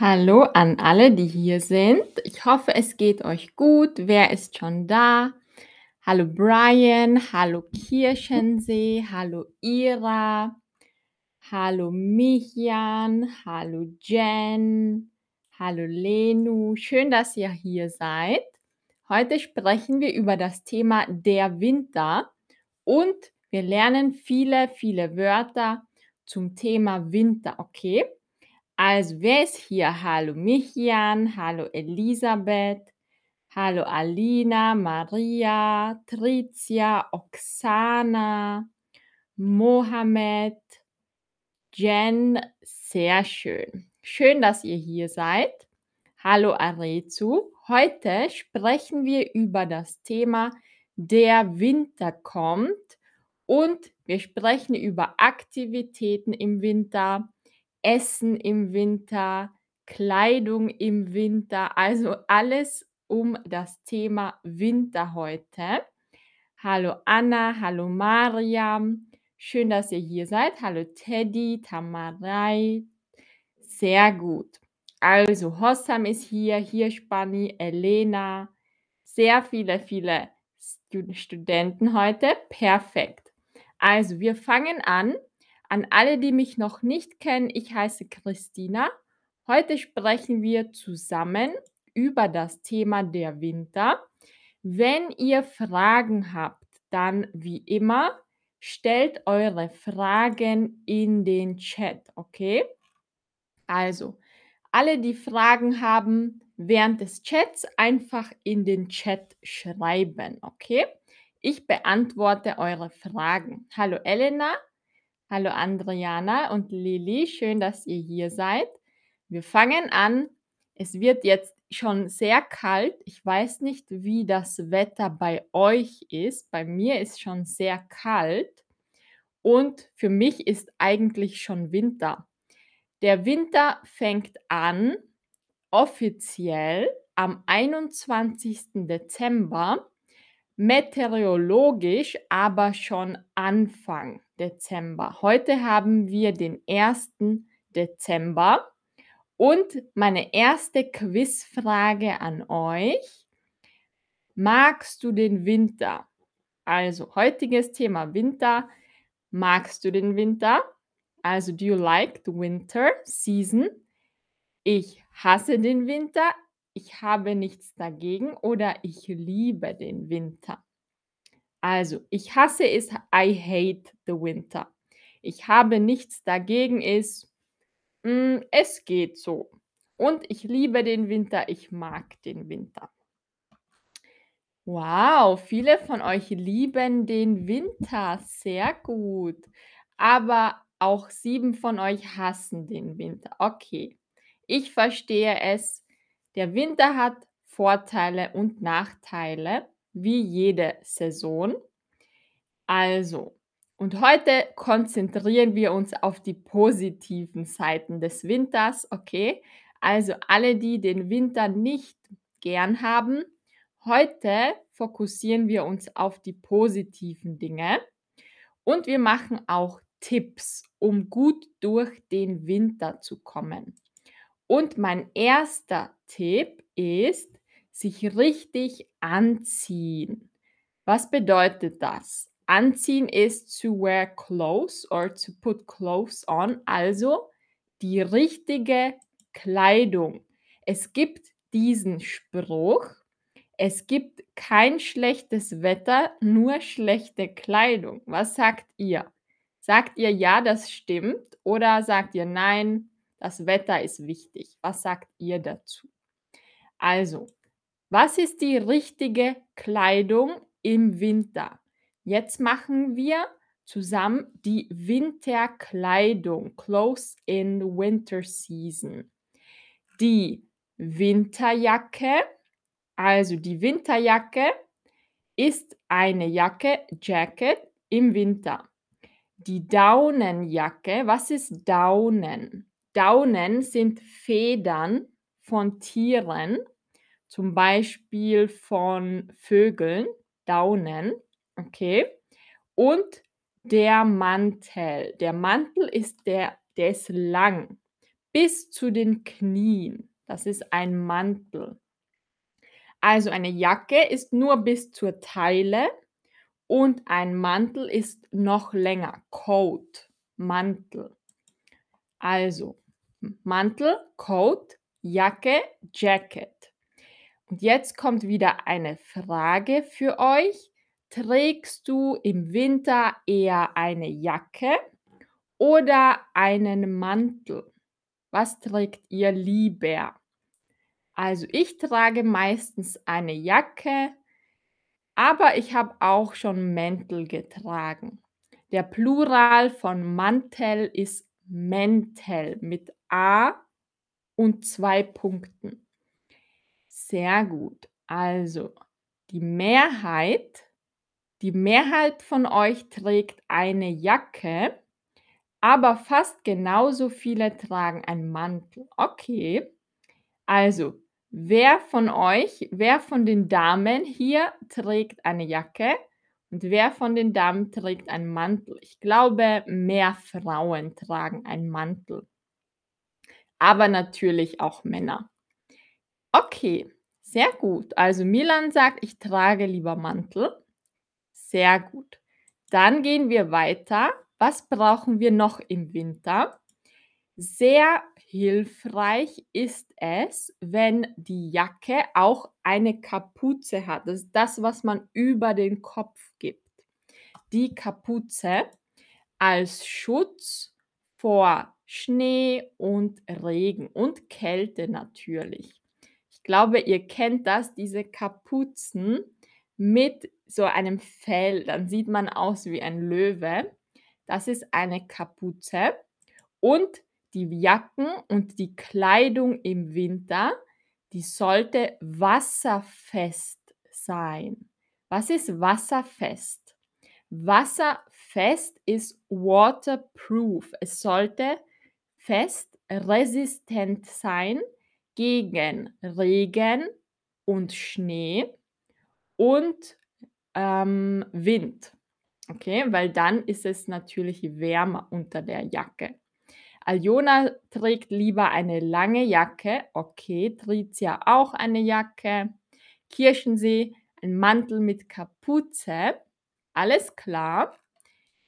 Hallo an alle, die hier sind. Ich hoffe, es geht euch gut. Wer ist schon da? Hallo Brian, hallo Kirchensee, hallo Ira, hallo Michian, hallo Jen, hallo Lenu. Schön, dass ihr hier seid. Heute sprechen wir über das Thema der Winter und wir lernen viele, viele Wörter zum Thema Winter, okay? Also, wer ist hier? Hallo Michian, hallo Elisabeth, hallo Alina, Maria, Tricia, Oksana, Mohammed, Jen, sehr schön. Schön, dass ihr hier seid. Hallo Arezu. Heute sprechen wir über das Thema Der Winter kommt und wir sprechen über Aktivitäten im Winter, Essen im Winter, Kleidung im Winter, also alles um das Thema Winter heute. Hallo Anna, hallo Mariam, schön, dass ihr hier seid. Hallo Teddy, Tamarei, sehr gut. Also Hossam ist hier, Hirschbunny, Elena, sehr viele, viele Stu Studenten heute. Perfekt. Also wir fangen an. An alle, die mich noch nicht kennen, ich heiße Christina. Heute sprechen wir zusammen über das Thema der Winter. Wenn ihr Fragen habt, dann wie immer stellt eure Fragen in den Chat, okay? Also, alle, die Fragen haben, während des Chats einfach in den Chat schreiben, okay? Ich beantworte eure Fragen. Hallo Elena, hallo Andriana und Lili, schön, dass ihr hier seid. Wir fangen an. Es wird jetzt schon sehr kalt. Ich weiß nicht, wie das Wetter bei euch ist. Bei mir ist schon sehr kalt und für mich ist eigentlich schon Winter. Der Winter fängt an offiziell am 21. Dezember, meteorologisch aber schon Anfang Dezember. Heute haben wir den 1. Dezember und meine erste Quizfrage an euch. Magst du den Winter? Also heutiges Thema Winter. Magst du den Winter? Also, do you like the winter season? Ich hasse den Winter. Ich habe nichts dagegen oder ich liebe den Winter. Also, ich hasse ist I hate the winter. Ich habe nichts dagegen ist hm, es geht so. Und ich liebe den Winter. Ich mag den Winter. Wow, viele von euch lieben den Winter. Sehr gut. Aber auch 7 von euch hassen den Winter. Okay, ich verstehe es. Der Winter hat Vorteile und Nachteile, wie jede Saison. Also, und heute konzentrieren wir uns auf die positiven Seiten des Winters, okay? Also alle, die den Winter nicht gern haben, heute fokussieren wir uns auf die positiven Dinge und wir machen auch Tipps, um gut durch den Winter zu kommen. Und mein erster Tipp ist, sich richtig anziehen. Was bedeutet das? Anziehen ist to wear clothes or to put clothes on, also die richtige Kleidung. Es gibt diesen Spruch, es gibt kein schlechtes Wetter, nur schlechte Kleidung. Was sagt ihr? Sagt ihr ja, das stimmt oder sagt ihr nein, das Wetter ist wichtig? Was sagt ihr dazu? Also, was ist die richtige Kleidung im Winter? Jetzt machen wir zusammen die Winterkleidung, Clothes in Winter Season. Die Winterjacke, also die Winterjacke ist eine Jacke, Jacket im Winter. Die Daunenjacke, was ist Daunen? Daunen sind Federn von Tieren, zum Beispiel von Vögeln, Daunen. Okay. Und der Mantel. Der Mantel ist der, der ist lang, bis zu den Knien. Das ist ein Mantel. Also eine Jacke ist nur bis zur Taille und ein Mantel ist noch länger. Coat, Mantel. Also Mantel, Coat, Jacke, Jacket. Und jetzt kommt wieder eine Frage für euch. Trägst du im Winter eher eine Jacke oder einen Mantel? Was trägt ihr lieber? Also ich trage meistens eine Jacke, aber ich habe auch schon Mäntel getragen. Der Plural von Mantel ist Mäntel mit A und zwei Punkten. Sehr gut. Also die Mehrheit, die Mehrheit von euch trägt eine Jacke, aber fast genauso viele tragen einen Mantel. Okay. Also, wer von euch, wer von den Damen hier trägt eine Jacke und wer von den Damen trägt einen Mantel? Ich glaube, mehr Frauen tragen einen Mantel. Aber natürlich auch Männer. Okay, sehr gut. Also Milan sagt, ich trage lieber Mantel. Sehr gut. Dann gehen wir weiter. Was brauchen wir noch im Winter? Sehr hilfreich ist es, wenn die Jacke auch eine Kapuze hat. Das ist das, was man über den Kopf gibt. Die Kapuze als Schutz vor Schnee und Regen und Kälte natürlich. Ich glaube, ihr kennt das, diese Kapuzen mit so einem Fell. Dann sieht man aus wie ein Löwe. Das ist eine Kapuze. Und die Jacken und die Kleidung im Winter, die sollte wasserfest sein. Was ist wasserfest? Wasserfest ist waterproof. Es sollte fest resistent sein gegen Regen und Schnee und ähm, Wind. Okay, weil dann ist es natürlich wärmer unter der Jacke. Aljona trägt lieber eine lange Jacke. Okay, Tricia auch eine Jacke. Kirchensee, ein Mantel mit Kapuze. Alles klar.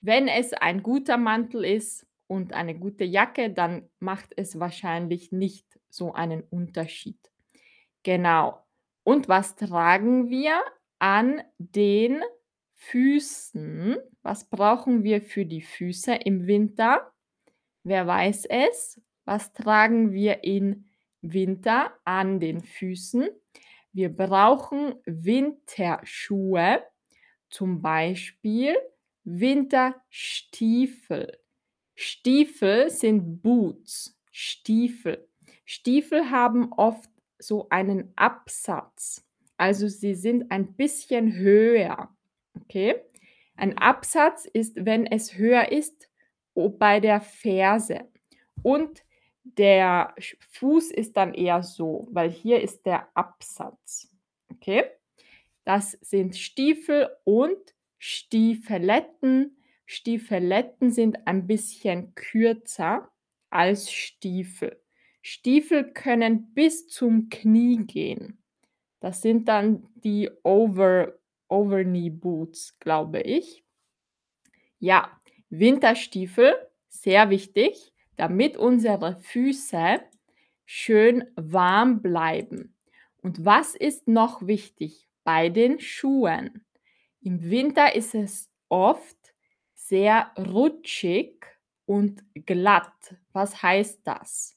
Wenn es ein guter Mantel ist und eine gute Jacke, dann macht es wahrscheinlich nicht so einen Unterschied. Genau. Und was tragen wir an den Füßen? Was brauchen wir für die Füße im Winter? Wer weiß es? Was tragen wir im Winter an den Füßen? Wir brauchen Winterschuhe, zum Beispiel Winterstiefel. Stiefel sind Boots, Stiefel. Stiefel haben oft so einen Absatz, also sie sind ein bisschen höher. Okay? Ein Absatz ist, wenn es höher ist, bei der Ferse. Und der Fuß ist dann eher so, weil hier ist der Absatz. Okay? Das sind Stiefel und Stiefeletten. Stiefeletten sind ein bisschen kürzer als Stiefel. Stiefel können bis zum Knie gehen. Das sind dann die Over, Overknee Boots, glaube ich. Ja, Winterstiefel, sehr wichtig, damit unsere Füße schön warm bleiben. Und was ist noch wichtig bei den Schuhen? Im Winter ist es oft sehr rutschig und glatt. Was heißt das?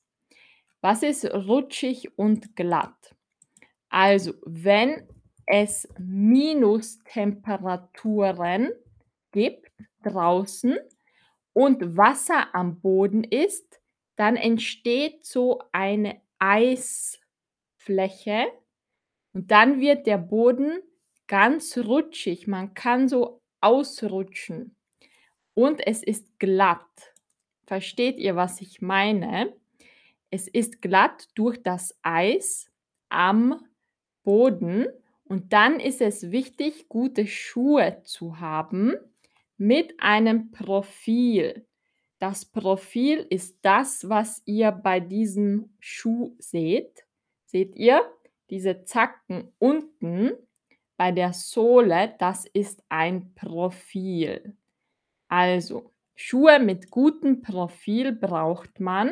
Was ist rutschig und glatt? Also, wenn es Minustemperaturen gibt draußen und Wasser am Boden ist, dann entsteht so eine Eisfläche und dann wird der Boden ganz rutschig. Man kann so ausrutschen und es ist glatt. Versteht ihr, was ich meine? Es ist glatt durch das Eis am Boden und dann ist es wichtig, gute Schuhe zu haben mit einem Profil. Das Profil ist das, was ihr bei diesem Schuh seht. Seht ihr? Diese Zacken unten bei der Sohle, das ist ein Profil. Also, Schuhe mit gutem Profil braucht man,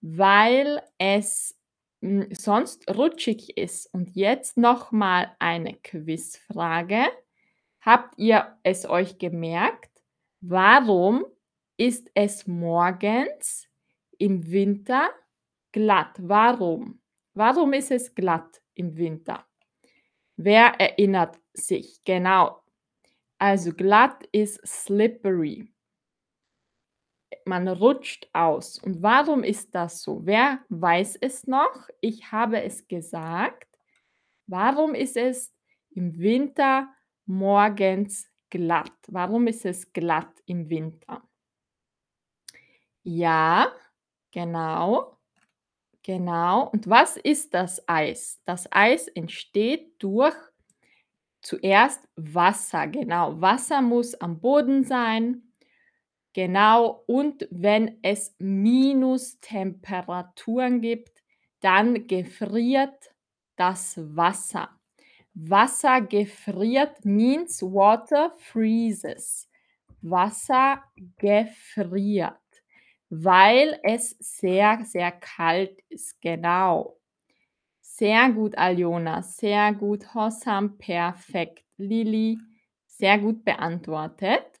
weil es, hm, sonst rutschig ist. Und jetzt noch mal eine Quizfrage. Habt ihr es euch gemerkt? Warum ist es morgens im Winter glatt? Warum? Warum ist es glatt im Winter? Wer erinnert sich? Genau. Also glatt ist slippery. Man rutscht aus. Und warum ist das so? Wer weiß es noch? Ich habe es gesagt. Warum ist es im Winter morgens glatt? Warum ist es glatt im Winter? Ja, genau. Genau. Und was ist das Eis? Das Eis entsteht durch zuerst Wasser. Genau, Wasser muss am Boden sein. Genau, und wenn es Minustemperaturen gibt, dann gefriert das Wasser. Wasser gefriert means water freezes. Wasser gefriert, weil es sehr, sehr kalt ist. Genau. Sehr gut, Aljona. Sehr gut, Hossam. Perfekt. Lili, sehr gut beantwortet.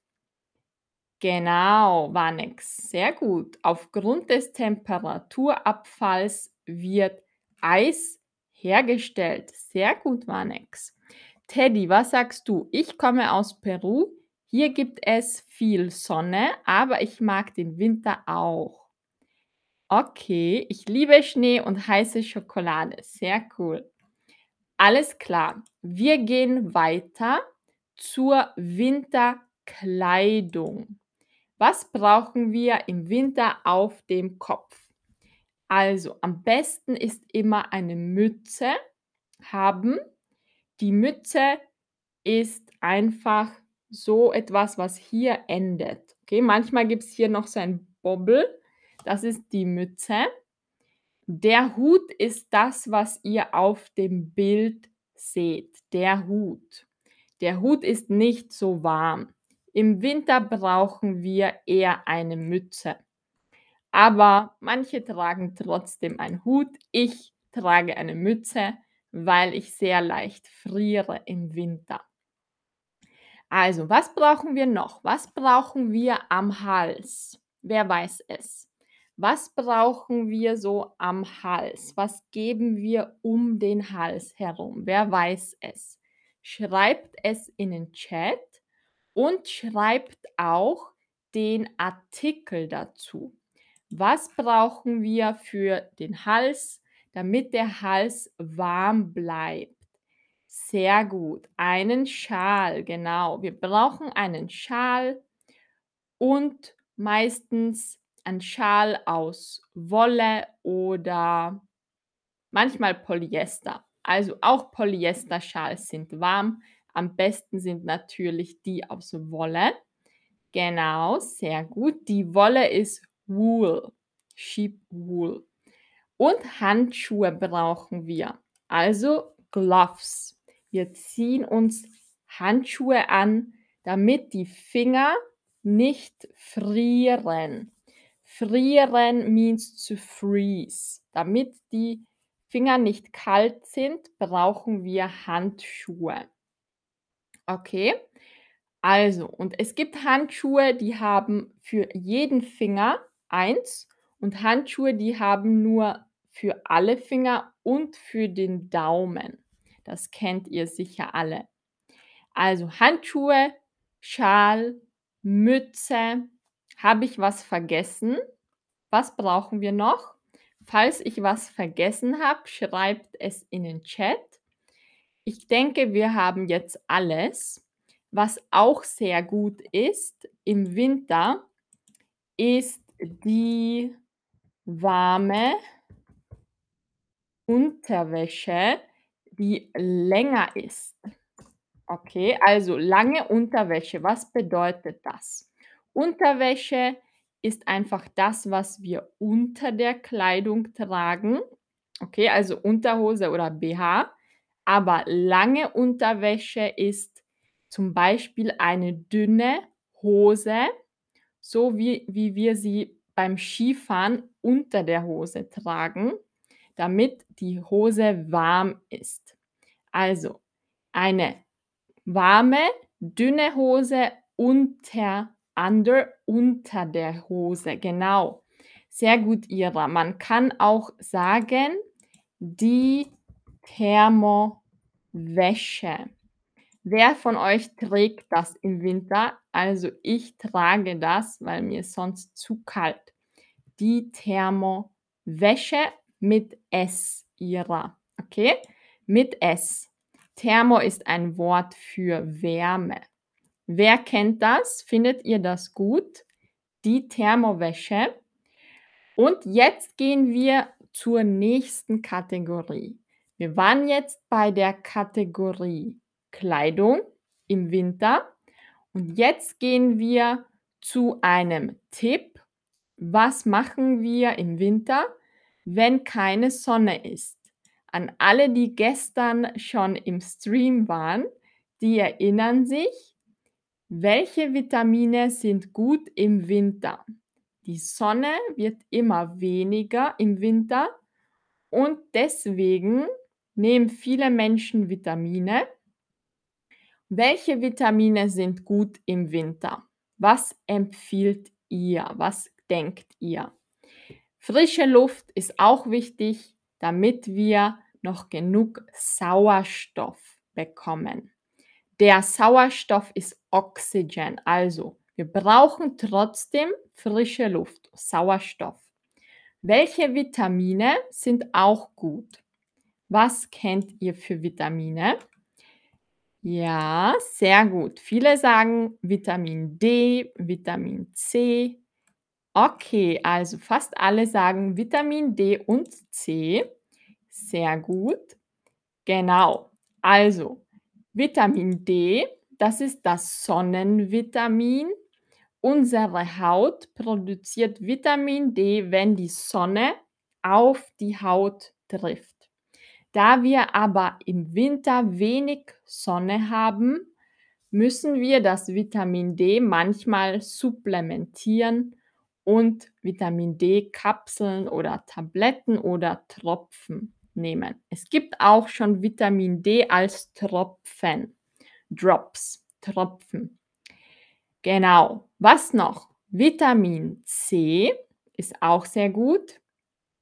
Genau, Vanex. Sehr gut. Aufgrund des Temperaturabfalls wird Eis hergestellt. Sehr gut, Vanex. Teddy, was sagst du? Ich komme aus Peru. Hier gibt es viel Sonne, aber ich mag den Winter auch. Okay, ich liebe Schnee und heiße Schokolade. Sehr cool. Alles klar. Wir gehen weiter zur Winterkleidung. Was brauchen wir im Winter auf dem Kopf? Also, am besten ist immer eine Mütze haben. Die Mütze ist einfach so etwas, was hier endet. Okay, manchmal gibt es hier noch so ein Bobbel. Das ist die Mütze. Der Hut ist das, was ihr auf dem Bild seht. Der Hut. Der Hut ist nicht so warm. Im Winter brauchen wir eher eine Mütze. Aber manche tragen trotzdem einen Hut. Ich trage eine Mütze, weil ich sehr leicht friere im Winter. Also, was brauchen wir noch? Was brauchen wir am Hals? Wer weiß es? Was brauchen wir so am Hals? Was geben wir um den Hals herum? Wer weiß es? Schreibt es in den Chat und schreibt auch den Artikel dazu. Was brauchen wir für den Hals, damit der Hals warm bleibt? Sehr gut. Einen Schal, genau. Wir brauchen einen Schal und meistens ein Schal aus Wolle oder manchmal Polyester. Also auch Polyesterschals sind warm. Am besten sind natürlich die aus Wolle. Genau, sehr gut. Die Wolle ist Wool, Sheep Wool. Und Handschuhe brauchen wir. Also Gloves. Wir ziehen uns Handschuhe an, damit die Finger nicht frieren. Frieren means to freeze. Damit die Finger nicht kalt sind, brauchen wir Handschuhe. Okay? Also, und es gibt Handschuhe, die haben für jeden Finger eins und Handschuhe, die haben nur für alle Finger und für den Daumen. Das kennt ihr sicher alle. Also Handschuhe, Schal, Mütze. Habe ich was vergessen? Was brauchen wir noch? Falls ich was vergessen habe, schreibt es in den Chat. Ich denke, wir haben jetzt alles. Was auch sehr gut ist im Winter, ist die warme Unterwäsche, die länger ist. Okay, also lange Unterwäsche. Was bedeutet das? Unterwäsche ist einfach das, was wir unter der Kleidung tragen. Okay, also Unterhose oder BH. Aber lange Unterwäsche ist zum Beispiel eine dünne Hose, so wie wie wir sie beim Skifahren unter der Hose tragen, damit die Hose warm ist. Also, eine warme, dünne Hose unter under unter der Hose, genau. Sehr gut, Ira. Man kann auch sagen, die Thermowäsche. Wer von euch trägt das im Winter? Also, ich trage das, weil mir sonst zu kalt. Die Thermowäsche mit S, Ira, okay? Mit S. Thermo ist ein Wort für Wärme. Wer kennt das? Findet ihr das gut? Die Thermowäsche. Und jetzt gehen wir zur nächsten Kategorie. Wir waren jetzt bei der Kategorie Kleidung im Winter und jetzt gehen wir zu einem Tipp. Was machen wir im Winter, wenn keine Sonne ist? An alle, die gestern schon im Stream waren, die erinnern sich, welche Vitamine sind gut im Winter? Die Sonne wird immer weniger im Winter und deswegen nehmen viele Menschen Vitamine. Welche Vitamine sind gut im Winter? Was empfiehlt ihr? Was denkt ihr? Frische Luft ist auch wichtig, damit wir noch genug Sauerstoff bekommen. Der Sauerstoff ist Oxygen, also wir brauchen trotzdem frische Luft, Sauerstoff. Welche Vitamine sind auch gut? Was kennt ihr für Vitamine? Ja, sehr gut. Viele sagen Vitamin D, Vitamin C. Okay, also fast alle sagen Vitamin D und C. Sehr gut. Genau. Also, Vitamin D, das ist das Sonnenvitamin. Unsere Haut produziert Vitamin D, wenn die Sonne auf die Haut trifft. Da wir aber im Winter wenig Sonne haben, müssen wir das Vitamin D manchmal supplementieren und Vitamin D-Kapseln oder Tabletten oder Tropfen nehmen. Es gibt auch schon Vitamin D als Tropfen, Drops, Tropfen. Genau. Was noch? Vitamin C ist auch sehr gut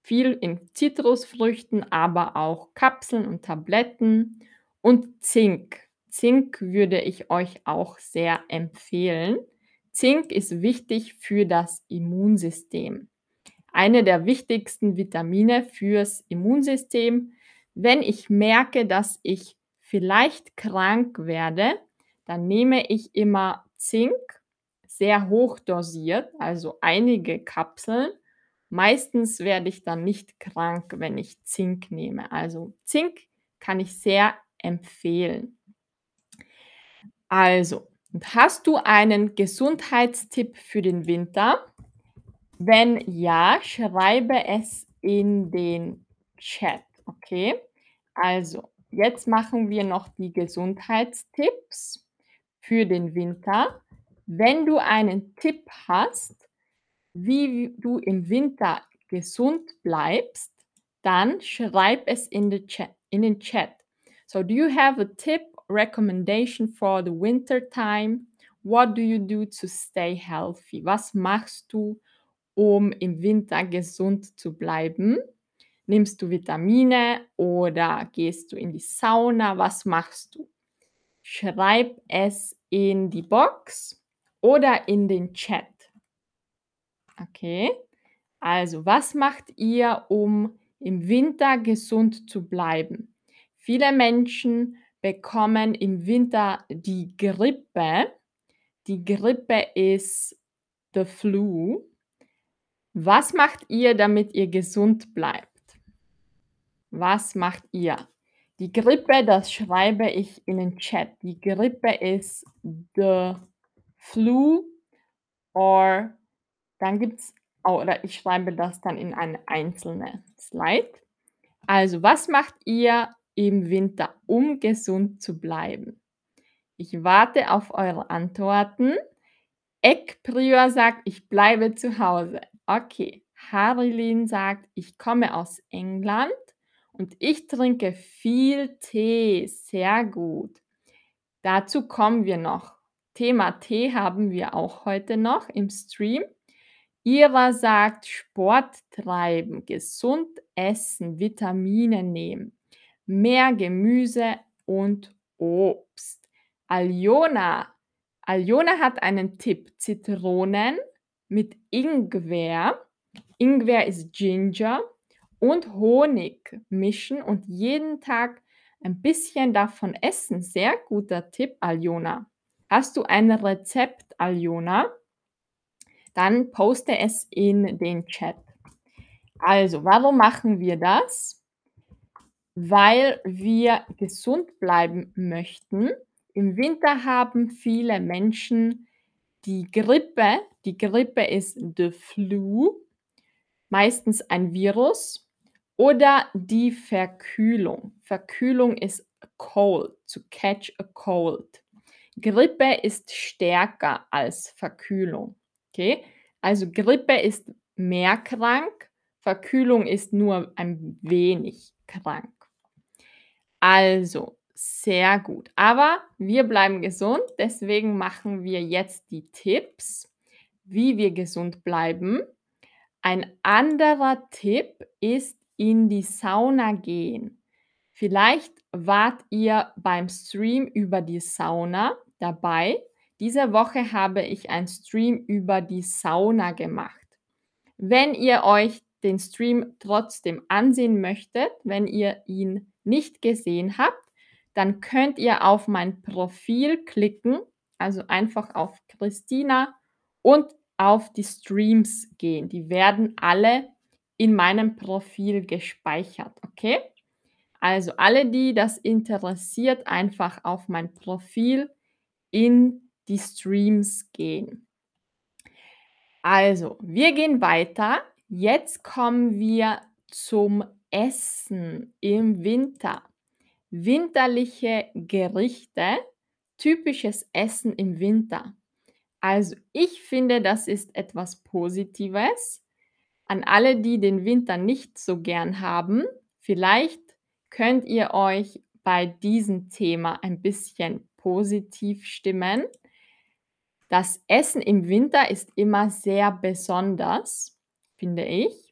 viel in Zitrusfrüchten, aber auch Kapseln und Tabletten und Zink. Zink würde ich euch auch sehr empfehlen. Zink ist wichtig für das Immunsystem. Eine der wichtigsten Vitamine fürs Immunsystem. Wenn ich merke, dass ich vielleicht krank werde, dann nehme ich immer Zink sehr hoch dosiert, also einige Kapseln Meistens werde ich dann nicht krank, wenn ich Zink nehme. Also Zink kann ich sehr empfehlen. Also, hast du einen Gesundheitstipp für den Winter? Wenn ja, schreibe es in den Chat, okay? Also, jetzt machen wir noch die Gesundheitstipps für den Winter. Wenn du einen Tipp hast, wie du im Winter gesund bleibst, dann schreib es in, the chat, in den Chat. So, do you have a tip, recommendation for the winter time? What do you do to stay healthy? Was machst du, um im Winter gesund zu bleiben? Nimmst du Vitamine oder gehst du in die Sauna? Was machst du? Schreib es in die Box oder in den Chat. Okay. Also, was macht ihr, um im Winter gesund zu bleiben? Viele Menschen bekommen im Winter die Grippe. Die Grippe ist the flu. Was macht ihr, damit ihr gesund bleibt? Was macht ihr? Die Grippe, das schreibe ich in den Chat. Die Grippe ist the flu or dann gibt's oder ich schreibe das dann in eine einzelne Slide. Also, was macht ihr im Winter, um gesund zu bleiben? Ich warte auf eure Antworten. Ekprior sagt: „Ich bleibe zu Hause.“ Okay. Harilin sagt: „Ich komme aus England und ich trinke viel Tee.“ Sehr gut. Dazu kommen wir noch. Thema Tee haben wir auch heute noch im Stream. Ira sagt: „Sport treiben, gesund essen, Vitamine nehmen, mehr Gemüse und Obst.“ Aljona Aljona hat einen Tipp: Zitronen mit Ingwer Ingwer ist Ginger und Honig mischen und jeden Tag ein bisschen davon essen. Sehr guter Tipp, Aljona. Hast du ein Rezept, Aljona? Dann poste es in den Chat. Also, warum machen wir das? Weil wir gesund bleiben möchten. Im Winter haben viele Menschen die Grippe. Die Grippe ist the flu, meistens ein Virus oder die Verkühlung. Verkühlung ist cold, to catch a cold. Grippe ist stärker als Verkühlung. Okay? Also Grippe ist mehr krank, Verkühlung ist nur ein wenig krank. Also, sehr gut. Aber wir bleiben gesund, deswegen machen wir jetzt die Tipps, wie wir gesund bleiben. Ein anderer Tipp ist in die Sauna gehen. Vielleicht wart ihr beim Stream über die Sauna dabei. Diese Woche habe ich einen Stream über die Sauna gemacht. Wenn ihr euch den Stream trotzdem ansehen möchtet, wenn ihr ihn nicht gesehen habt, dann könnt ihr auf mein Profil klicken, also einfach auf Christina und auf die Streams gehen. Die werden alle in meinem Profil gespeichert, okay? Also alle, die das interessiert, einfach auf mein Profil in die Streams gehen. Also, wir gehen weiter. Jetzt kommen wir zum Essen im Winter. Winterliche Gerichte, typisches Essen im Winter. Also, ich finde, das ist etwas Positives. An alle, die den Winter nicht so gern haben, vielleicht könnt ihr euch bei diesem Thema ein bisschen positiv stimmen. Das Essen im Winter ist immer sehr besonders, finde ich.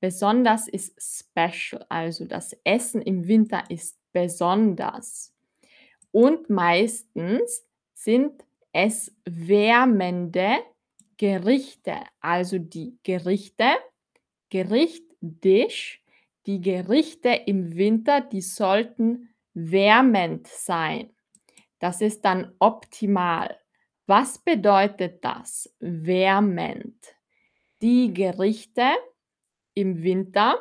Besonders ist special, also das Essen im Winter ist besonders. Und meistens sind es wärmende Gerichte, also die Gerichte, Gericht, Dish, die Gerichte im Winter, die sollten wärmend sein. Das ist dann optimal. Was bedeutet das? Wärmend. Die Gerichte im Winter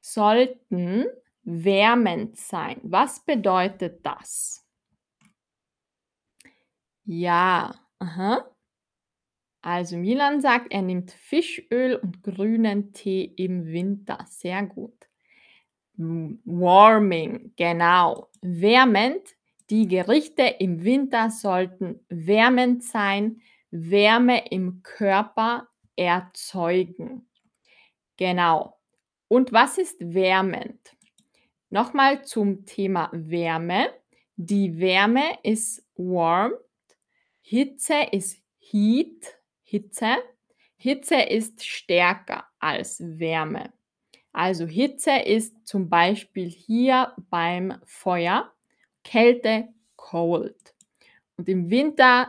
sollten wärmend sein. Was bedeutet das? Ja, aha. Also Milan sagt, er nimmt Fischöl und grünen Tee im Winter. Sehr gut. Warming, genau. Wärmend die Gerichte im Winter sollten wärmend sein, Wärme im Körper erzeugen. Genau. Und was ist wärmend? Nochmal zum Thema Wärme. Die Wärme ist warm, Hitze ist heat, Hitze. Hitze ist stärker als Wärme. Also Hitze ist zum Beispiel hier beim Feuer Kälte, cold. Und im Winter,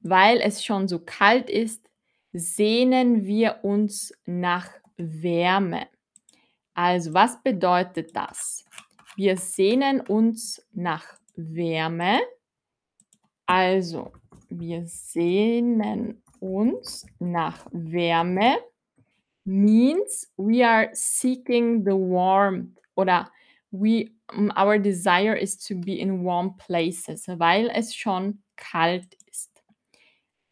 weil es schon so kalt ist, sehnen wir uns nach Wärme. Also was bedeutet das? Wir sehnen uns nach Wärme. Also wir sehnen uns nach Wärme means we are seeking the warmth oder we our desire is to be in warm places, weil es schon kalt.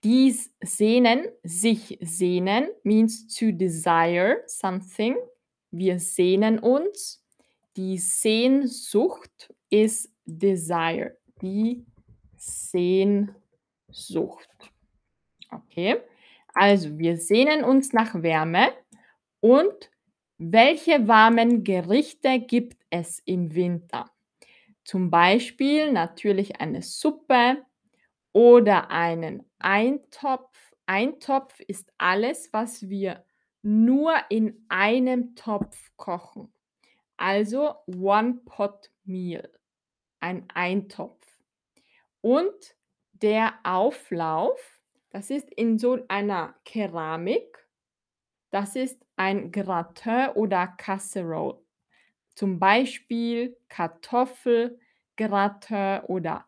Dies sehnen, sich sehnen means to desire something. Wir sehnen uns. Die Sehnsucht ist desire. Die Sehnsucht. Okay. Also, wir sehnen uns nach Wärme. Und welche warmen Gerichte gibt es im Winter? Zum Beispiel natürlich eine Suppe oder einen Eintopf. Eintopf ist alles, was wir nur in einem Topf kochen. Also One Pot Meal, ein Eintopf. Und der Auflauf, das ist in so einer Keramik. Das ist ein Gratin oder Casserole. Zum Beispiel Kartoffelgratin oder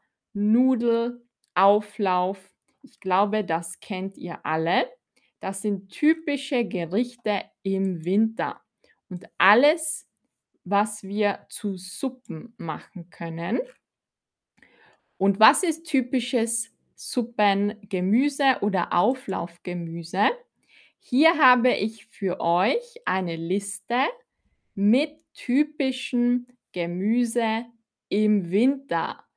Nudelauflauf. Ich glaube, das kennt ihr alle. Das sind typische Gerichte im Winter und alles, was wir zu Suppen machen können. Und was ist typisches Suppengemüse oder Auflaufgemüse? Hier habe ich für euch eine Liste mit typischen Gemüse im Winter.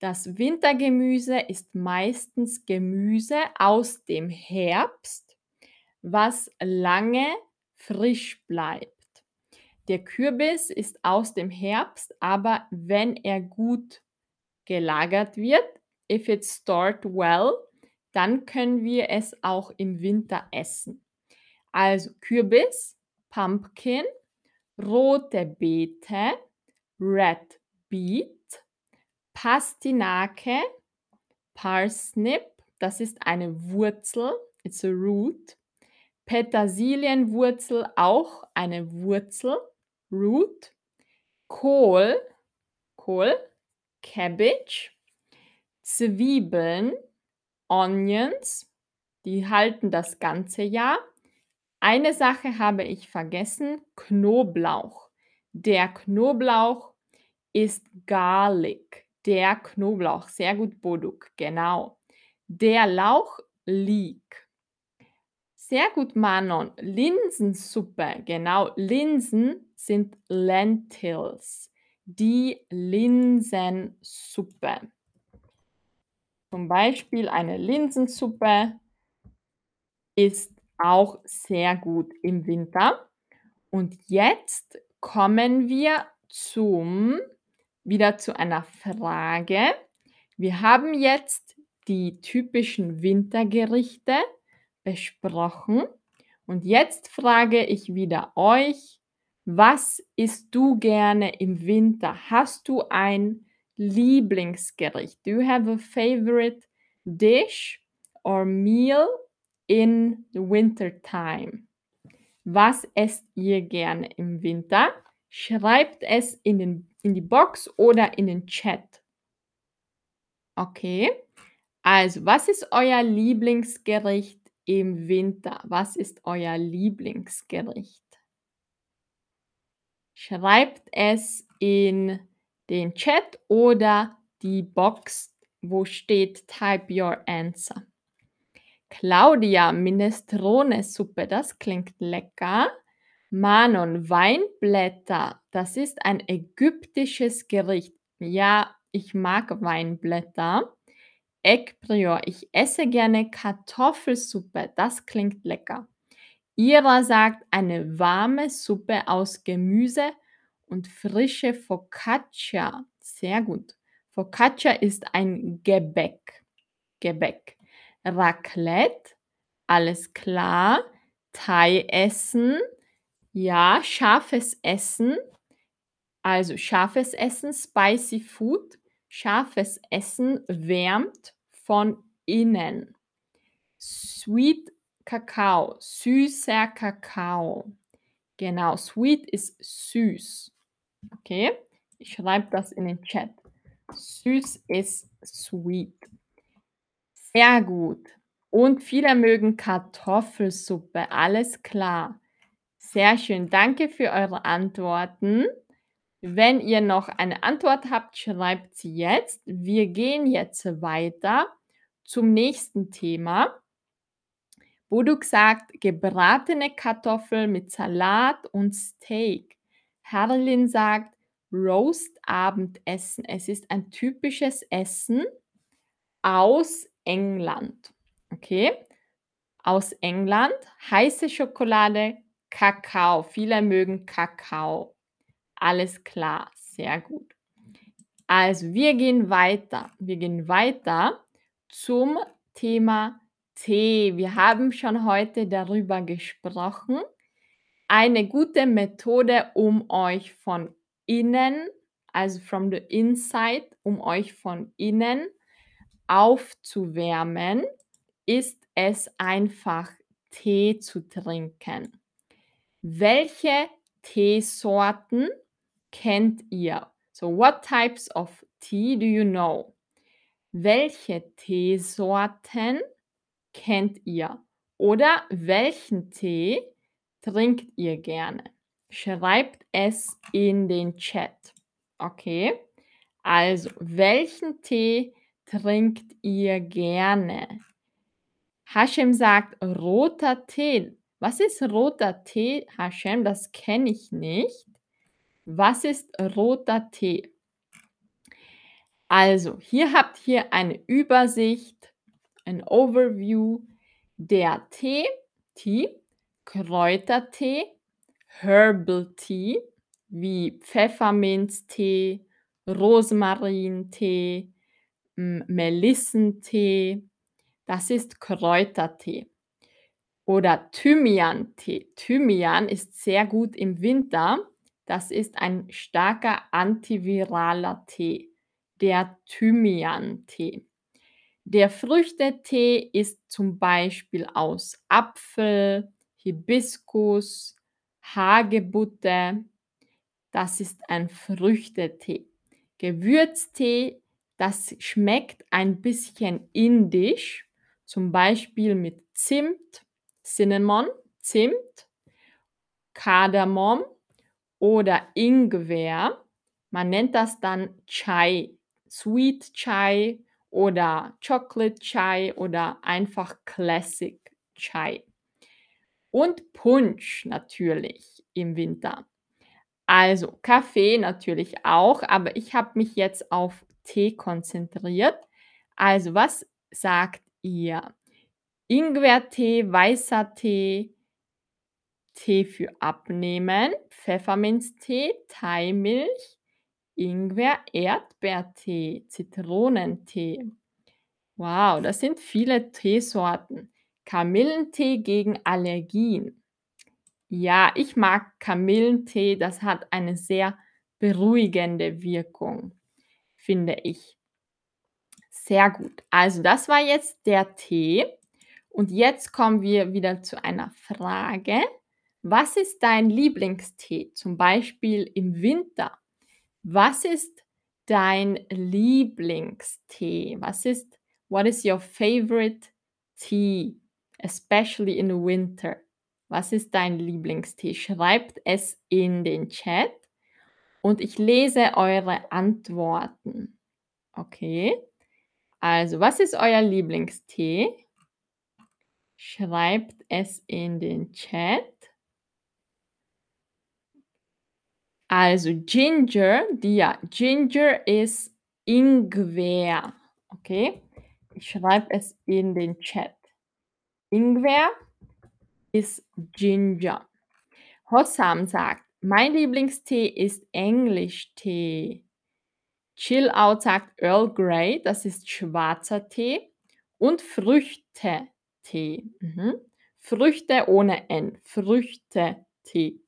Das Wintergemüse ist meistens Gemüse aus dem Herbst, was lange frisch bleibt. Der Kürbis ist aus dem Herbst, aber wenn er gut gelagert wird, if it's stored well, dann können wir es auch im Winter essen. Also Kürbis, Pumpkin, rote Beete, Red Beet, Pastinake, Parsnip, das ist eine Wurzel, it's a root. Petersilienwurzel, auch eine Wurzel, root. Kohl, Kohl, Cabbage. Zwiebeln, Onions, die halten das ganze Jahr. Eine Sache habe ich vergessen, Knoblauch. Der Knoblauch ist Garlic. Der Knoblauch, sehr gut, Boduk, genau. Der Lauch, Leek. Sehr gut, Manon. Linsensuppe, genau. Linsen sind Lentils. Die Linsensuppe. Zum Beispiel eine Linsensuppe ist auch sehr gut im Winter. Und jetzt kommen wir zum wieder zu einer Frage. Wir haben jetzt die typischen Wintergerichte besprochen. Und jetzt frage ich wieder euch, was isst du gerne im Winter? Hast du ein Lieblingsgericht? Do you have a favorite dish or meal in the winter time? Was esst ihr gerne im Winter? Schreibt es in, den, in die Box oder in den Chat. Okay. Also, was ist euer Lieblingsgericht im Winter? Was ist euer Lieblingsgericht? Schreibt es in den Chat oder die Box, wo steht Type your answer. Claudia, Minestrone-Suppe, das klingt lecker. Manon, Weinblätter, das ist ein ägyptisches Gericht. Ja, ich mag Weinblätter. Eggprior, ich esse gerne Kartoffelsuppe, das klingt lecker. Ira sagt eine warme Suppe aus Gemüse und frische Focaccia. Sehr gut. Focaccia ist ein Gebäck. Gebäck. Raclette, alles klar. Thai essen, ja, scharfes Essen, also scharfes Essen, spicy food. Scharfes Essen wärmt von innen. Sweet Kakao, süßer Kakao. Genau, sweet ist süß. Okay, ich schreibe das in den Chat. Süß ist sweet. Sehr gut. Und viele mögen Kartoffelsuppe. Alles klar. Sehr schön. Danke für eure Antworten. Wenn ihr noch eine Antwort habt, schreibt sie jetzt. Wir gehen jetzt weiter zum nächsten Thema. Buduk sagt gebratene Kartoffeln mit Salat und Steak. Herlin sagt Roast-Abendessen. Es ist ein typisches Essen aus England. Okay? Aus England. Heiße Schokolade, Kakao. Viele mögen Kakao. Alles klar, sehr gut. Also, wir gehen weiter. Wir gehen weiter zum Thema Tee. Wir haben schon heute darüber gesprochen. Eine gute Methode, um euch von innen, also from the inside, um euch von innen aufzuwärmen, ist es einfach Tee zu trinken. Welche Teesorten kennt ihr? So, what types of tea do you know? Welche Teesorten kennt ihr? Oder welchen Tee trinkt ihr gerne? Schreibt es in den Chat. Okay? Also, welchen Tee trinkt ihr gerne? Hashem sagt roter Tee. Was ist roter Tee, Hashem? Das kenne ich nicht. Was ist roter Tee? Also, hier habt ihr eine Übersicht, ein Overview der Tee, Tee, Kräutertee, Herbal Tea wie Pfefferminztee, Rosmarintee, Melissentee. Das ist Kräutertee. Oder Thymian-Tee. Thymian ist sehr gut im Winter. Das ist ein starker antiviraler Tee, der Thymian-Tee. Der Früchtetee ist zum Beispiel aus Apfel, Hibiskus, Hagebutte. Das ist ein Früchtetee. Gewürztee, das schmeckt ein bisschen indisch, zum Beispiel mit Zimt, Cinnamon, Zimt, Kardamom oder Ingwer. Man nennt das dann Chai, Sweet Chai oder Chocolate Chai oder einfach Classic Chai. Und Punsch natürlich im Winter. Also Kaffee natürlich auch, aber ich habe mich jetzt auf Tee konzentriert. Also was sagt ihr? Ingwertee, weißer Tee, Tee für Abnehmen, Pfefferminztee, Thaimilch, Ingwer, Erdbeertee, Zitronentee. Wow, das sind viele Teesorten. Kamillentee gegen Allergien. Ja, ich mag Kamillentee, das hat eine sehr beruhigende Wirkung, finde ich. Sehr gut. Also das war jetzt der Tee. Und jetzt kommen wir wieder zu einer Frage. Was ist dein Lieblingstee, zum Beispiel im Winter? Was ist dein Lieblingstee? Was ist, what is your favorite tea, especially in the winter? Was ist dein Lieblingstee? Schreibt es in den Chat und ich lese eure Antworten. Okay? Also, was ist euer Lieblingstee? Schreibt es in den Chat. Also Ginger, die ja, Ginger ist Ingwer. Okay? Ich schreibe es in den Chat. Ingwer ist Ginger. Hossam sagt, mein Lieblingstee ist Englischtee. Chill Out sagt Earl Grey, das ist schwarzer Tee. Und Früchtetee. Mhm. Früchte ohne N. Früchtetee.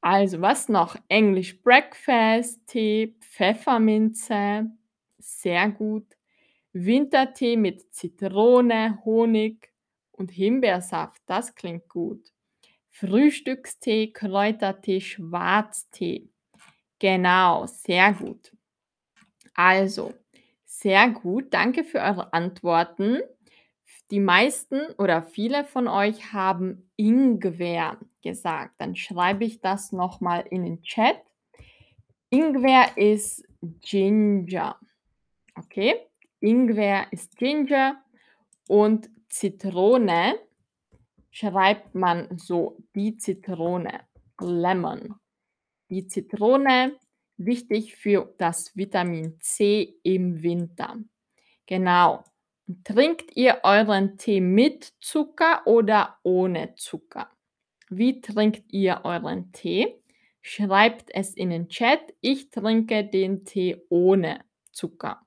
Also, was noch? English Breakfast Tee, Pfefferminze, sehr gut. Wintertee mit Zitrone, Honig und Himbeersaft, das klingt gut. Frühstückstee, Kräutertee, Schwarztee. Genau, sehr gut. Also, sehr gut. Danke für eure Antworten. Die meisten oder viele von euch haben Ingwer gesagt. Dann schreibe ich das nochmal in den Chat. Ingwer ist Ginger. Okay? Ingwer ist Ginger Und Zitrone schreibt man so, die Zitrone, Lemon. Die Zitrone, wichtig für das Vitamin C im Winter. Genau. Trinkt ihr euren Tee mit Zucker oder ohne Zucker? Wie trinkt ihr euren Tee? Schreibt es in den Chat. Ich trinke den Tee ohne Zucker.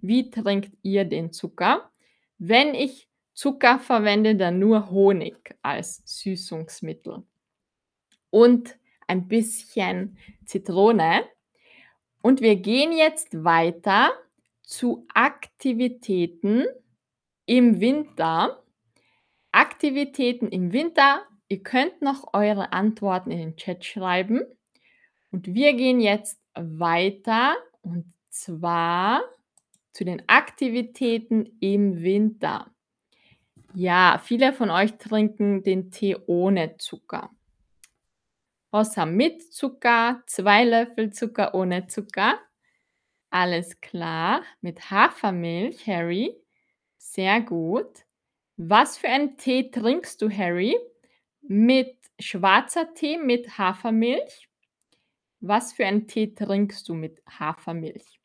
Wie trinkt ihr den Zucker? Wenn ich Zucker verwende, dann nur Honig als Süßungsmittel. Und ein bisschen Zitrone. Und wir gehen jetzt weiter zu Aktivitäten im Winter. Aktivitäten im Winter. Ihr könnt noch eure Antworten in den Chat schreiben. Und wir gehen jetzt weiter und zwar zu den Aktivitäten im Winter. Ja, viele von euch trinken den Tee ohne Zucker. Rossa mit Zucker, zwei Löffel Zucker ohne Zucker. Alles klar. Mit Hafermilch, Harry. Sehr gut. Was für einen Tee trinkst du, Harry? Mit schwarzer Tee mit Hafermilch? Was für einen Tee trinkst du mit Hafermilch?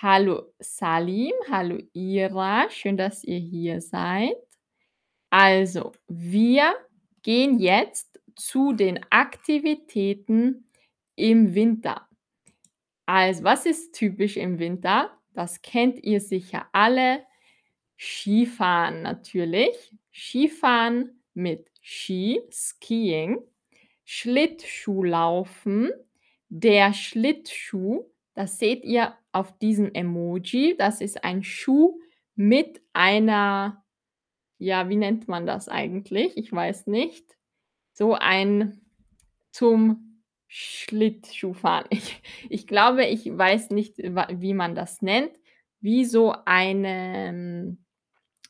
Hallo Salim, hallo Ira, schön, dass ihr hier seid. Also, wir gehen jetzt zu den Aktivitäten im Winter. Also, was ist typisch im Winter? Das kennt ihr sicher alle. Skifahren natürlich. Skifahren mit Ski, Skiing. Schlittschuhlaufen. Der Schlittschuh, das seht ihr auf diesem Emoji. Das ist ein Schuh mit einer, ja, wie nennt man das eigentlich? Ich weiß nicht. So ein zum Schlittschuhfahren. Ich, ich glaube, ich weiß nicht, wie man das nennt. Wie so ein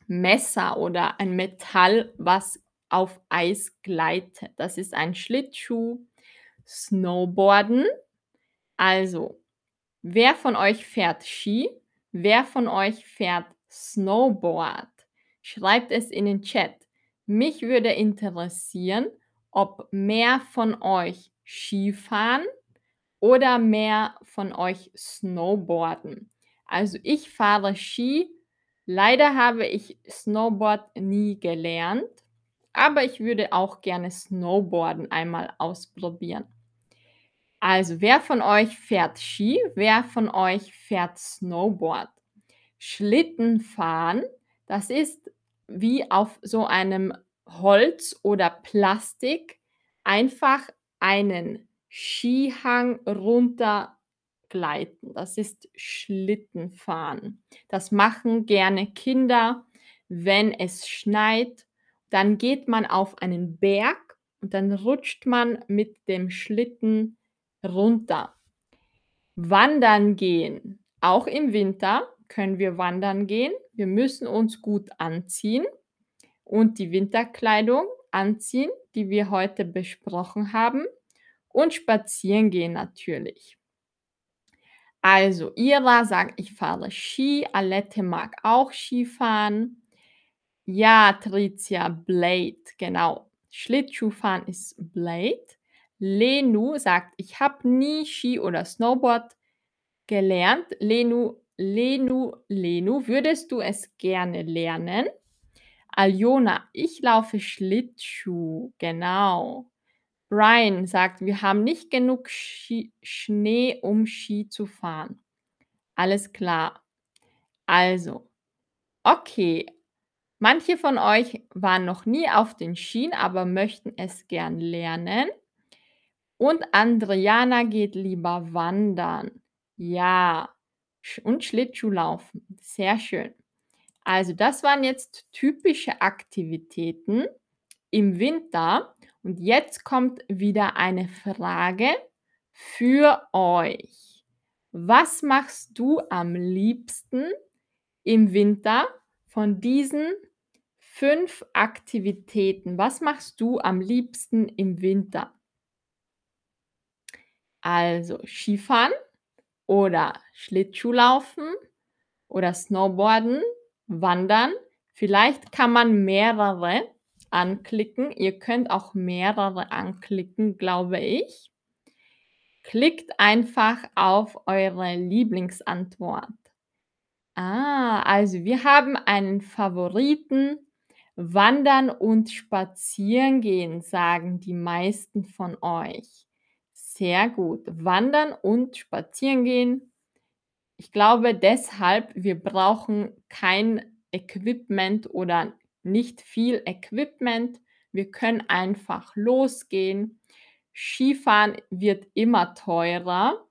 Messer oder ein Metall, was auf Eis gleitet. Das ist ein Schlittschuh. Snowboarden. Also, wer von euch fährt Ski? Wer von euch fährt Snowboard? Schreibt es in den Chat. Mich würde interessieren, ob mehr von euch Skifahren oder mehr von euch Snowboarden. Also ich fahre Ski. Leider habe ich Snowboard nie gelernt, aber ich würde auch gerne Snowboarden einmal ausprobieren. Also, wer von euch fährt Ski? Wer von euch fährt Snowboard? Schlittenfahren, das ist wie auf so einem Holz oder Plastik einfach einen Skihang runtergleiten. Das ist Schlittenfahren. Das machen gerne Kinder, wenn es schneit. Dann geht man auf einen Berg und dann rutscht man mit dem Schlitten runter. Wandern gehen. Auch im Winter können wir wandern gehen. Wir müssen uns gut anziehen und die Winterkleidung anziehen, die wir heute besprochen haben. Und spazieren gehen natürlich. Also, Ira sagt, ich fahre Ski. Alette mag auch Skifahren. Ja, Tricia, Blade, genau. Schlittschuhfahren ist Blade. Lenu sagt, ich habe nie Ski oder Snowboard gelernt. Lenu, Lenu, Lenu, würdest du es gerne lernen? Aljona, ich laufe Schlittschuh, genau. Brian sagt, wir haben nicht genug Ski Schnee, um Ski zu fahren. Alles klar. Also, okay. Manche von euch waren noch nie auf den Skien, aber möchten es gern lernen. Und Andriana geht lieber wandern. Ja. Und Schlittschuhlaufen. Sehr schön. Also, das waren jetzt typische Aktivitäten im Winter. Und jetzt kommt wieder eine Frage für euch. Was machst du am liebsten im Winter von diesen fünf Aktivitäten? Was machst du am liebsten im Winter? Also Skifahren oder Schlittschuhlaufen oder Snowboarden, Wandern, Vielleicht kann man mehrere anklicken. Ihr könnt auch mehrere anklicken, glaube ich. Klickt einfach auf eure Lieblingsantwort. Ah, also wir haben einen Favoriten. Wandern und Spazierengehen, sagen die meisten von euch. Sehr gut. Wandern und Spazierengehen. Ich glaube deshalb, wir brauchen kein Equipment oder nicht viel Equipment. Wir können einfach losgehen. Skifahren wird immer teurer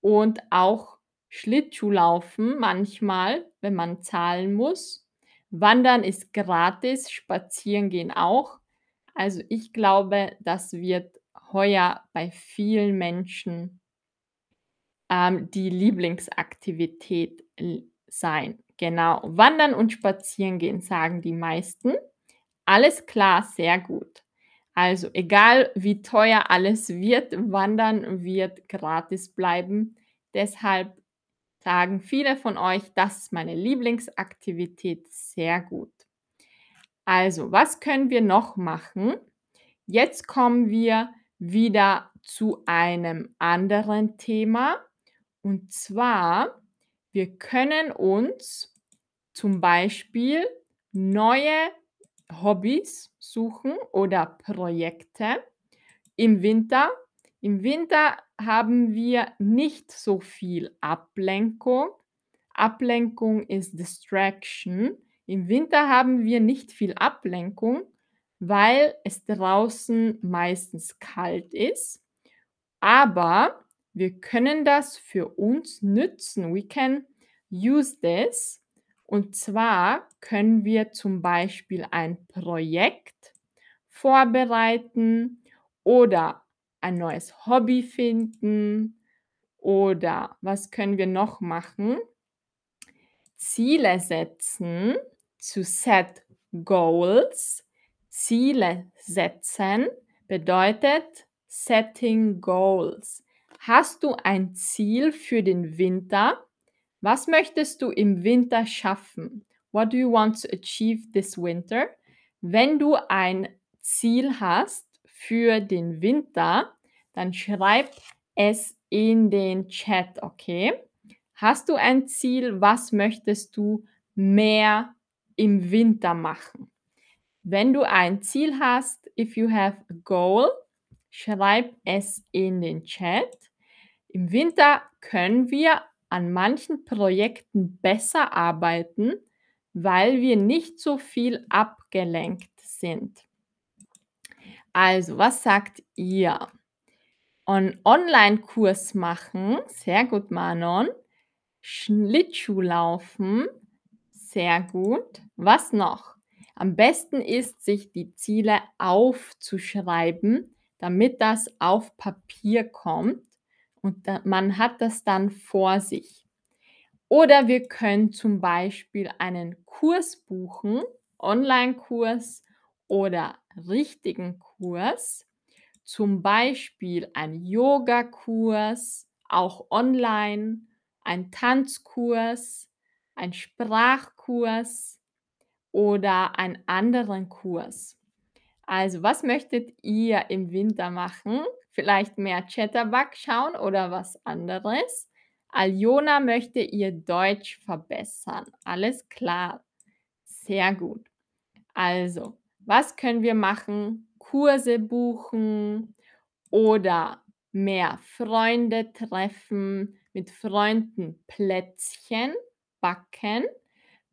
und auch Schlittschuhlaufen manchmal, wenn man zahlen muss. Wandern ist gratis, Spazierengehen auch. Also ich glaube, das wird heuer bei vielen Menschen ähm, die Lieblingsaktivität l sein. Genau, Wandern und Spazierengehen sagen die meisten. Alles klar, sehr gut. Also egal wie teuer alles wird, Wandern wird gratis bleiben. Deshalb sagen viele von euch, das ist meine Lieblingsaktivität. Sehr gut. Also, was können wir noch machen? Jetzt kommen wir wieder zu einem anderen Thema. Und zwar, wir können uns zum Beispiel neue Hobbys suchen oder Projekte im Winter. Im Winter haben wir nicht so viel Ablenkung. Ablenkung ist Distraction. Im Winter haben wir nicht viel Ablenkung, weil es draußen meistens kalt ist. Aber wir können das für uns nützen. We can use this. Und zwar können wir zum Beispiel ein Projekt vorbereiten oder ein neues Hobby finden oder was können wir noch machen? Ziele setzen, to set goals. Ziele setzen bedeutet setting goals. Hast du ein Ziel für den Winter? Was möchtest du im Winter schaffen? What do you want to achieve this winter? Wenn du ein Ziel hast für den Winter, dann schreib es in den Chat, okay? Hast du ein Ziel? Was möchtest du mehr im Winter machen? Wenn du ein Ziel hast, if you have a goal, schreib es in den Chat. Im Winter können wir an manchen Projekten besser arbeiten, weil wir nicht so viel abgelenkt sind. Also, was sagt ihr? Einen Online-Kurs machen, sehr gut, Manon. Schlittschuhlaufen, sehr gut. Was noch? Am besten ist, sich die Ziele aufzuschreiben, damit das auf Papier kommt und da, man hat das dann vor sich. Oder wir können zum Beispiel einen Kurs buchen, Online-Kurs oder richtigen Kurs, zum Beispiel ein Yoga-Kurs, auch online, ein Tanzkurs, ein Sprachkurs oder einen anderen Kurs. Also, was möchtet ihr im Winter machen? Vielleicht mehr Chatterbug schauen oder was anderes? Aljona möchte ihr Deutsch verbessern. Alles klar. Sehr gut. Also, was können wir machen? Kurse buchen oder mehr Freunde treffen, mit Freunden Plätzchen backen.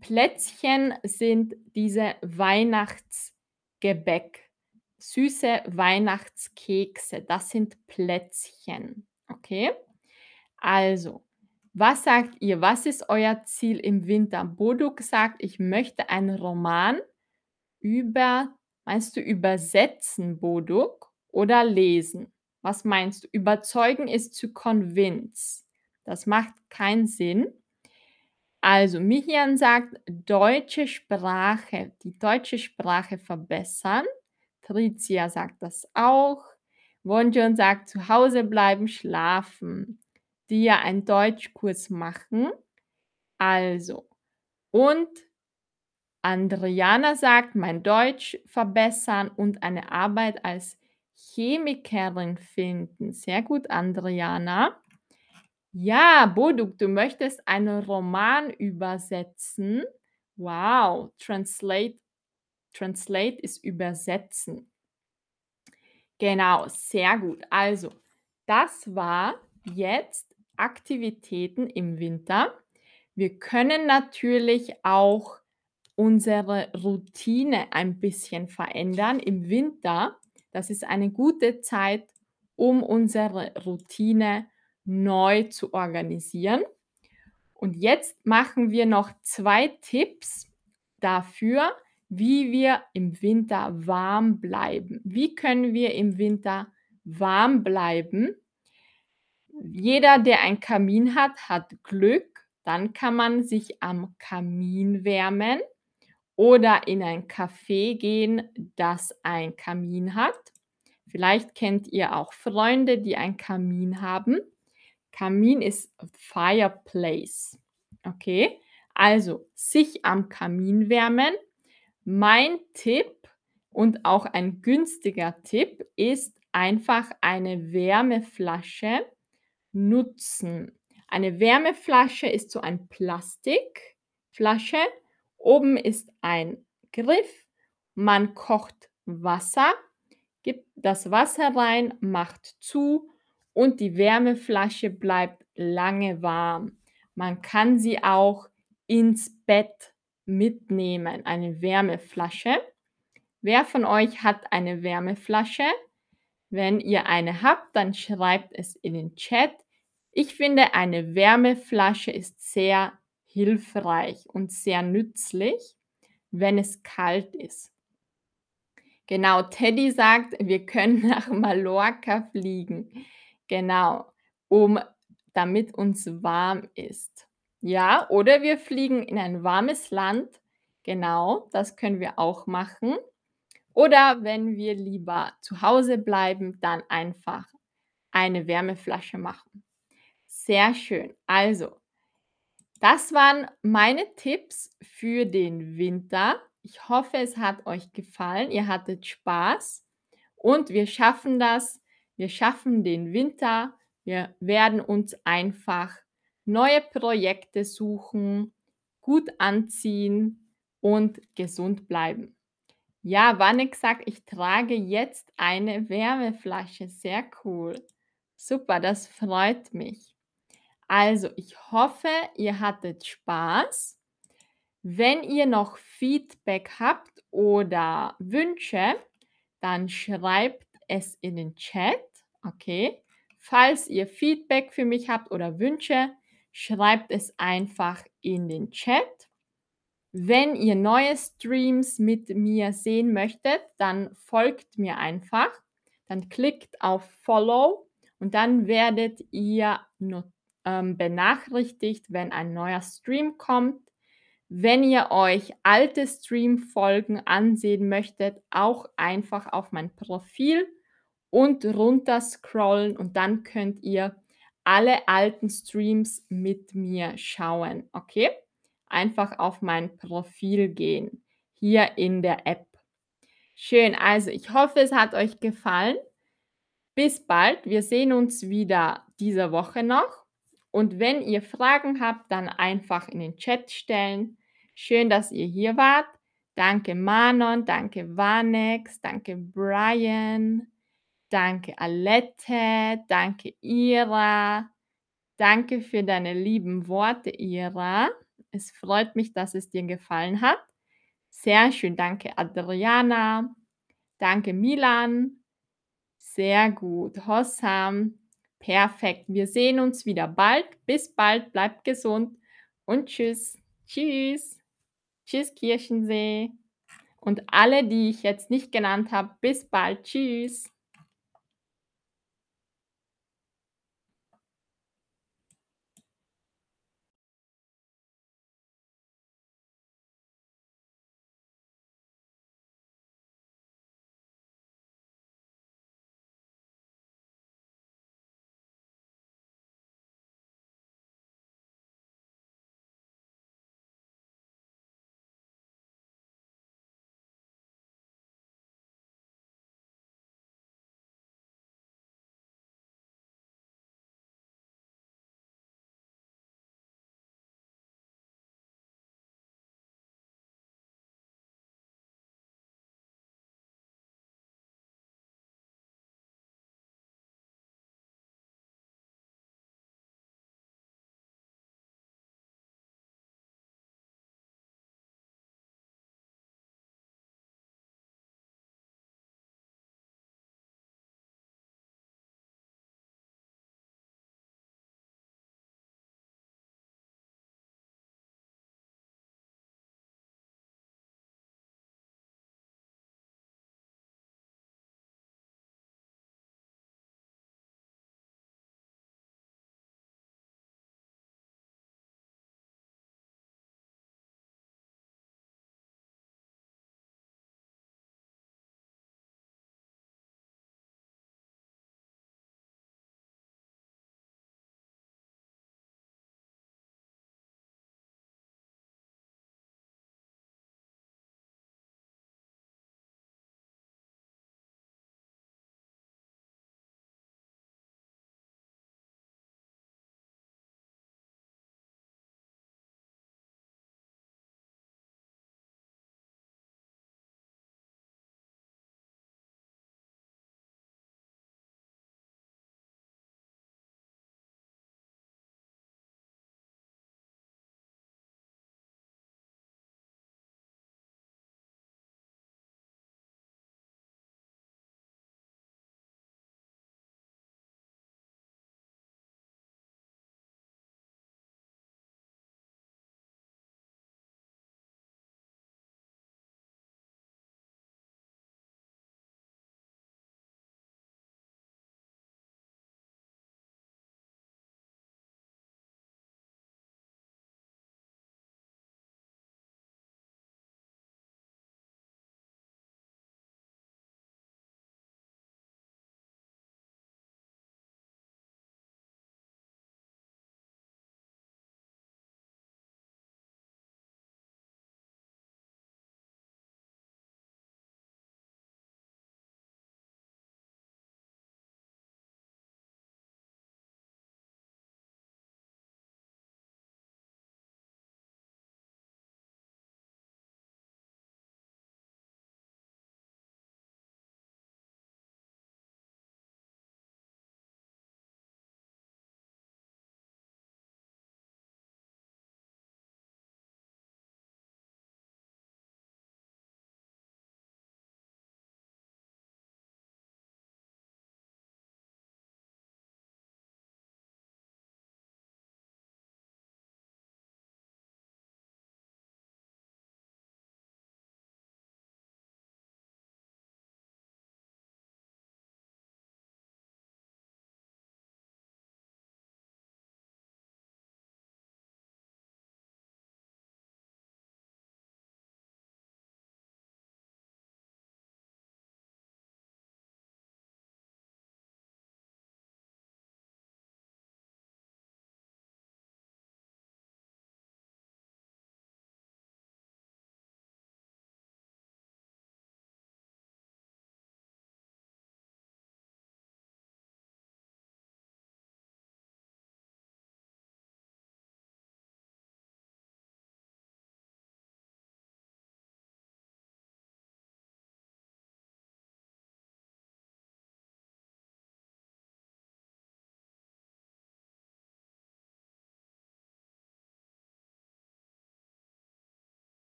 Plätzchen sind diese Weihnachtsgebäck, süße Weihnachtskekse. Das sind Plätzchen. Okay? Also, was sagt ihr? Was ist euer Ziel im Winter? Boduk sagt, ich möchte einen Roman über, meinst du übersetzen, Boduk, oder lesen? Was meinst du? Überzeugen ist zu convince. Das macht keinen Sinn. Also, Michian sagt, deutsche Sprache, die deutsche Sprache verbessern. Tricia sagt das auch. Wonjon sagt, zu Hause bleiben, schlafen. Dia einen Deutschkurs machen. Also, und Adriana sagt: „Mein Deutsch verbessern und eine Arbeit als Chemikerin finden.“ Sehr gut, Adriana. Ja, Boduk, du möchtest einen Roman übersetzen. Wow, translate translate ist übersetzen. Genau, sehr gut. Also, das war jetzt Aktivitäten im Winter. Wir können natürlich auch unsere Routine ein bisschen verändern im Winter. Das ist eine gute Zeit, um unsere Routine neu zu organisieren. Und jetzt machen wir noch 2 Tipps dafür, wie wir im Winter warm bleiben. Wie können wir im Winter warm bleiben? Jeder, der einen Kamin hat, hat Glück. Dann kann man sich am Kamin wärmen oder in ein Café gehen, das ein Kamin hat. Vielleicht kennt ihr auch Freunde, die einen Kamin haben. Kamin ist Fireplace. Okay? Also, sich am Kamin wärmen. Mein Tipp und auch ein günstiger Tipp ist einfach eine Wärmeflasche nutzen. Eine Wärmeflasche ist so ein Plastikflasche. Oben ist ein Griff. Man kocht Wasser, gibt das Wasser rein, macht zu und die Wärmeflasche bleibt lange warm. Man kann sie auch ins Bett mitnehmen, eine Wärmeflasche. Wer von euch hat eine Wärmeflasche? Wenn ihr eine habt, dann schreibt es in den Chat. Ich finde, eine Wärmeflasche ist sehr hilfreich und sehr nützlich, wenn es kalt ist. Genau, Teddy sagt, wir können nach Mallorca fliegen. Genau, um damit uns warm ist. Ja, oder wir fliegen in ein warmes Land. Genau, das können wir auch machen. Oder wenn wir lieber zu Hause bleiben, dann einfach eine Wärmeflasche machen. Sehr schön. Also, das waren meine Tipps für den Winter. Ich hoffe, es hat euch gefallen. Ihr hattet Spaß und wir schaffen das. Wir schaffen den Winter. Wir werden uns einfach neue Projekte suchen, gut anziehen und gesund bleiben. Ja, Wanek sagt, ich trage jetzt eine Wärmeflasche. Sehr cool. Super, das freut mich. Also, ich hoffe, ihr hattet Spaß. Wenn ihr noch Feedback habt oder Wünsche, dann schreibt es in den Chat. Okay. Falls ihr Feedback für mich habt oder Wünsche, schreibt es einfach in den Chat. Wenn ihr neue Streams mit mir sehen möchtet, dann folgt mir einfach. Dann klickt auf Follow und dann werdet ihr ähm, benachrichtigt, wenn ein neuer Stream kommt. Wenn ihr euch alte Stream-Folgen ansehen möchtet, auch einfach auf mein Profil und runter scrollen und dann könnt ihr alle alten Streams mit mir schauen, okay? Einfach auf mein Profil gehen, hier in der App. Schön, also ich hoffe, es hat euch gefallen. Bis bald, wir sehen uns wieder diese Woche noch. Und wenn ihr Fragen habt, dann einfach in den Chat stellen. Schön, dass ihr hier wart. Danke Manon, danke Vanex, danke Brian. Danke Alette, danke Ira. Danke für deine lieben Worte, Ira. Es freut mich, dass es dir gefallen hat. Sehr schön, danke Adriana. Danke Milan. Sehr gut, Hossam. Perfekt. Wir sehen uns wieder bald. Bis bald, bleibt gesund und tschüss. Tschüss. Tschüss, Kirchensee. Und alle, die ich jetzt nicht genannt habe, bis bald. Tschüss.